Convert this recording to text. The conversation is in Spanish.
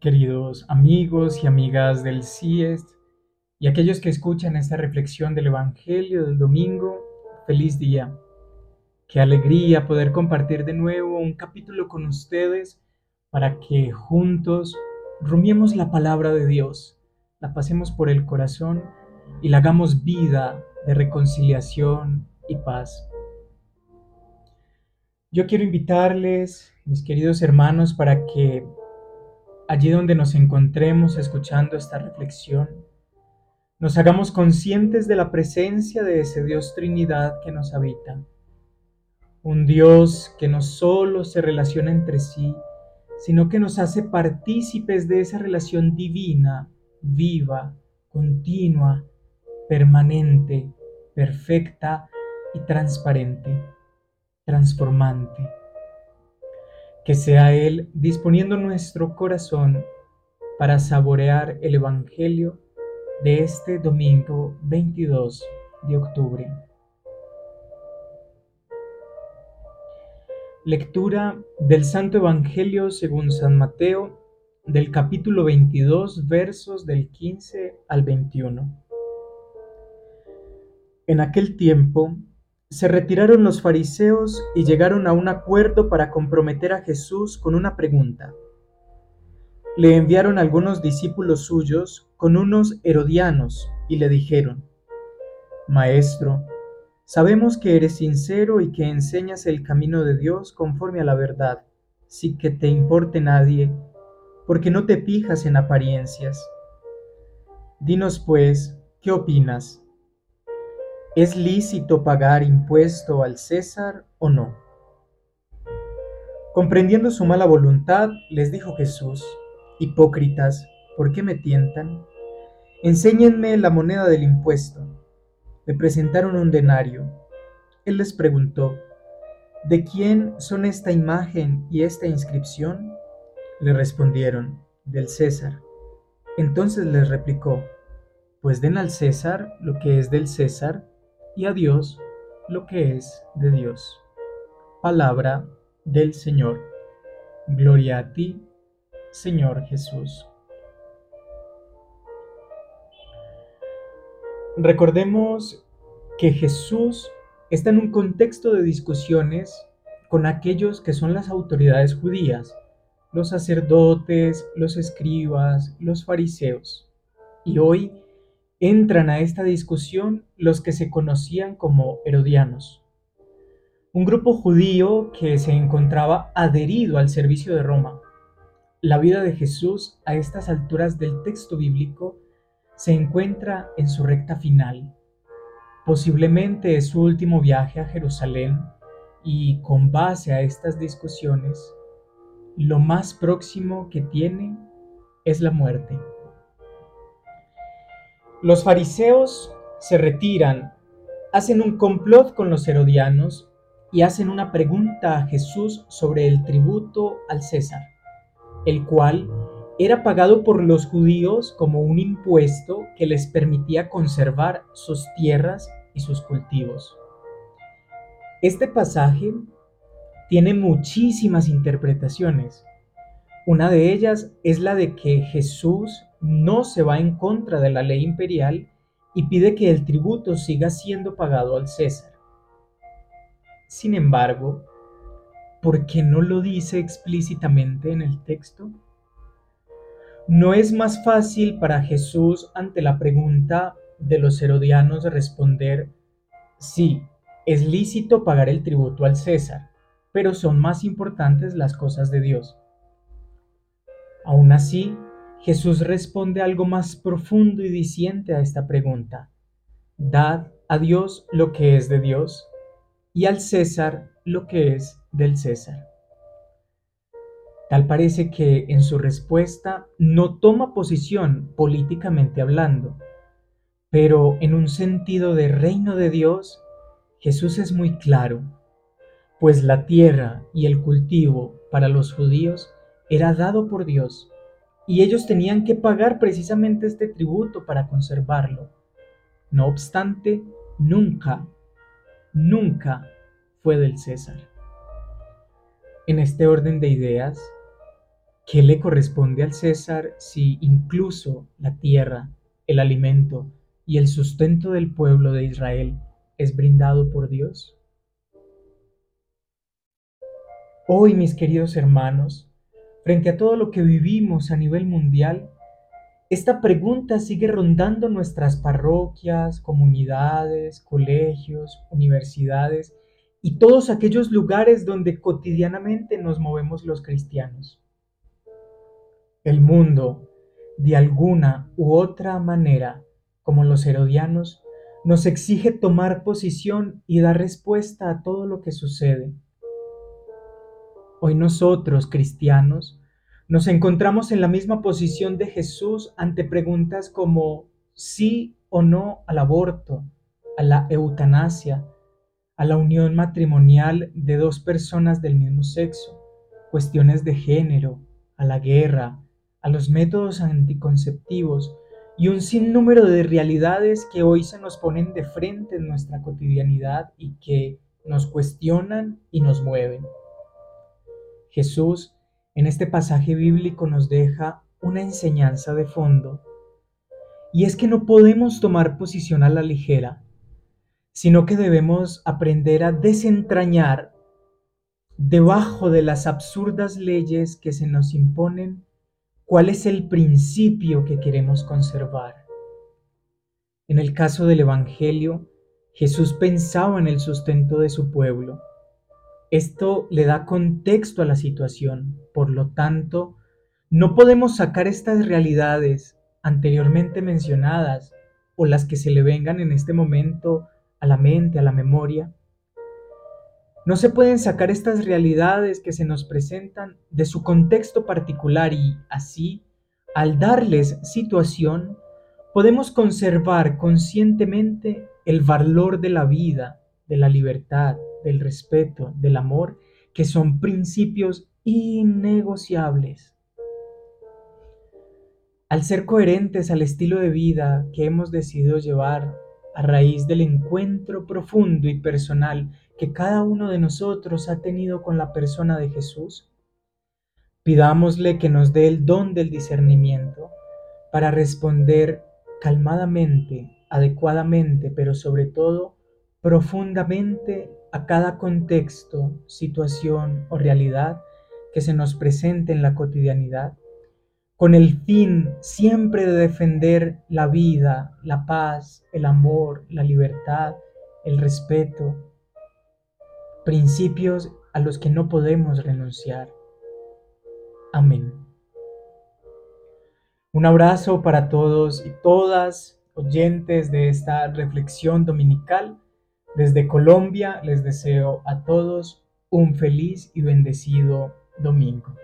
queridos amigos y amigas del CIEST y aquellos que escuchan esta reflexión del Evangelio del domingo, feliz día. Qué alegría poder compartir de nuevo un capítulo con ustedes para que juntos rumiemos la palabra de Dios, la pasemos por el corazón y la hagamos vida de reconciliación y paz. Yo quiero invitarles, mis queridos hermanos, para que allí donde nos encontremos escuchando esta reflexión, nos hagamos conscientes de la presencia de ese Dios Trinidad que nos habita. Un Dios que no solo se relaciona entre sí, sino que nos hace partícipes de esa relación divina, viva, continua, permanente, perfecta y transparente, transformante que sea Él disponiendo nuestro corazón para saborear el Evangelio de este domingo 22 de octubre. Lectura del Santo Evangelio según San Mateo del capítulo 22 versos del 15 al 21. En aquel tiempo se retiraron los fariseos y llegaron a un acuerdo para comprometer a Jesús con una pregunta. Le enviaron algunos discípulos suyos con unos herodianos y le dijeron, Maestro, sabemos que eres sincero y que enseñas el camino de Dios conforme a la verdad, sin que te importe nadie, porque no te fijas en apariencias. Dinos pues, ¿qué opinas? ¿Es lícito pagar impuesto al César o no? Comprendiendo su mala voluntad, les dijo Jesús, Hipócritas, ¿por qué me tientan? Enséñenme la moneda del impuesto. Le presentaron un denario. Él les preguntó, ¿de quién son esta imagen y esta inscripción? Le respondieron, del César. Entonces les replicó, pues den al César lo que es del César y a Dios lo que es de Dios. Palabra del Señor. Gloria a ti, Señor Jesús. Recordemos que Jesús está en un contexto de discusiones con aquellos que son las autoridades judías, los sacerdotes, los escribas, los fariseos. Y hoy entran a esta discusión los que se conocían como herodianos, un grupo judío que se encontraba adherido al servicio de Roma. La vida de Jesús a estas alturas del texto bíblico se encuentra en su recta final. Posiblemente es su último viaje a Jerusalén y con base a estas discusiones, lo más próximo que tiene es la muerte. Los fariseos se retiran, hacen un complot con los herodianos y hacen una pregunta a Jesús sobre el tributo al César, el cual era pagado por los judíos como un impuesto que les permitía conservar sus tierras y sus cultivos. Este pasaje tiene muchísimas interpretaciones. Una de ellas es la de que Jesús no se va en contra de la ley imperial y pide que el tributo siga siendo pagado al César. Sin embargo, ¿por qué no lo dice explícitamente en el texto? ¿No es más fácil para Jesús ante la pregunta de los herodianos responder, sí, es lícito pagar el tributo al César, pero son más importantes las cosas de Dios? Aún así, Jesús responde algo más profundo y diciente a esta pregunta. Dad a Dios lo que es de Dios y al César lo que es del César. Tal parece que en su respuesta no toma posición políticamente hablando, pero en un sentido de reino de Dios, Jesús es muy claro, pues la tierra y el cultivo para los judíos era dado por Dios y ellos tenían que pagar precisamente este tributo para conservarlo. No obstante, nunca, nunca fue del César. En este orden de ideas, ¿Qué le corresponde al César si incluso la tierra, el alimento y el sustento del pueblo de Israel es brindado por Dios? Hoy, mis queridos hermanos, frente a todo lo que vivimos a nivel mundial, esta pregunta sigue rondando nuestras parroquias, comunidades, colegios, universidades y todos aquellos lugares donde cotidianamente nos movemos los cristianos. El mundo, de alguna u otra manera, como los herodianos, nos exige tomar posición y dar respuesta a todo lo que sucede. Hoy nosotros, cristianos, nos encontramos en la misma posición de Jesús ante preguntas como sí o no al aborto, a la eutanasia, a la unión matrimonial de dos personas del mismo sexo, cuestiones de género, a la guerra, a los métodos anticonceptivos y un sinnúmero de realidades que hoy se nos ponen de frente en nuestra cotidianidad y que nos cuestionan y nos mueven. Jesús en este pasaje bíblico nos deja una enseñanza de fondo, y es que no podemos tomar posición a la ligera, sino que debemos aprender a desentrañar debajo de las absurdas leyes que se nos imponen cuál es el principio que queremos conservar. En el caso del Evangelio, Jesús pensaba en el sustento de su pueblo esto le da contexto a la situación. Por lo tanto, no podemos sacar estas realidades anteriormente mencionadas o las que se le vengan en este momento a la mente, a la memoria. No se pueden sacar estas realidades que se nos presentan de su contexto particular y así, al darles situación, podemos conservar conscientemente el valor de la vida, de la libertad, del respeto, del amor, que son principios innegociables. Al ser coherentes al estilo de vida que hemos decidido llevar a raíz del encuentro profundo y personal que cada uno de nosotros ha tenido con la persona de Jesús, pidámosle que nos dé el don del discernimiento para responder calmadamente, adecuadamente, pero sobre todo profundamente a cada contexto, situación o realidad que se nos presente en la cotidianidad, con el fin siempre de defender la vida, la paz, el amor, la libertad, el respeto, principios a los que no podemos renunciar. Amén. Un abrazo para todos y todas oyentes de esta reflexión dominical desde Colombia les deseo a todos un feliz y bendecido domingo.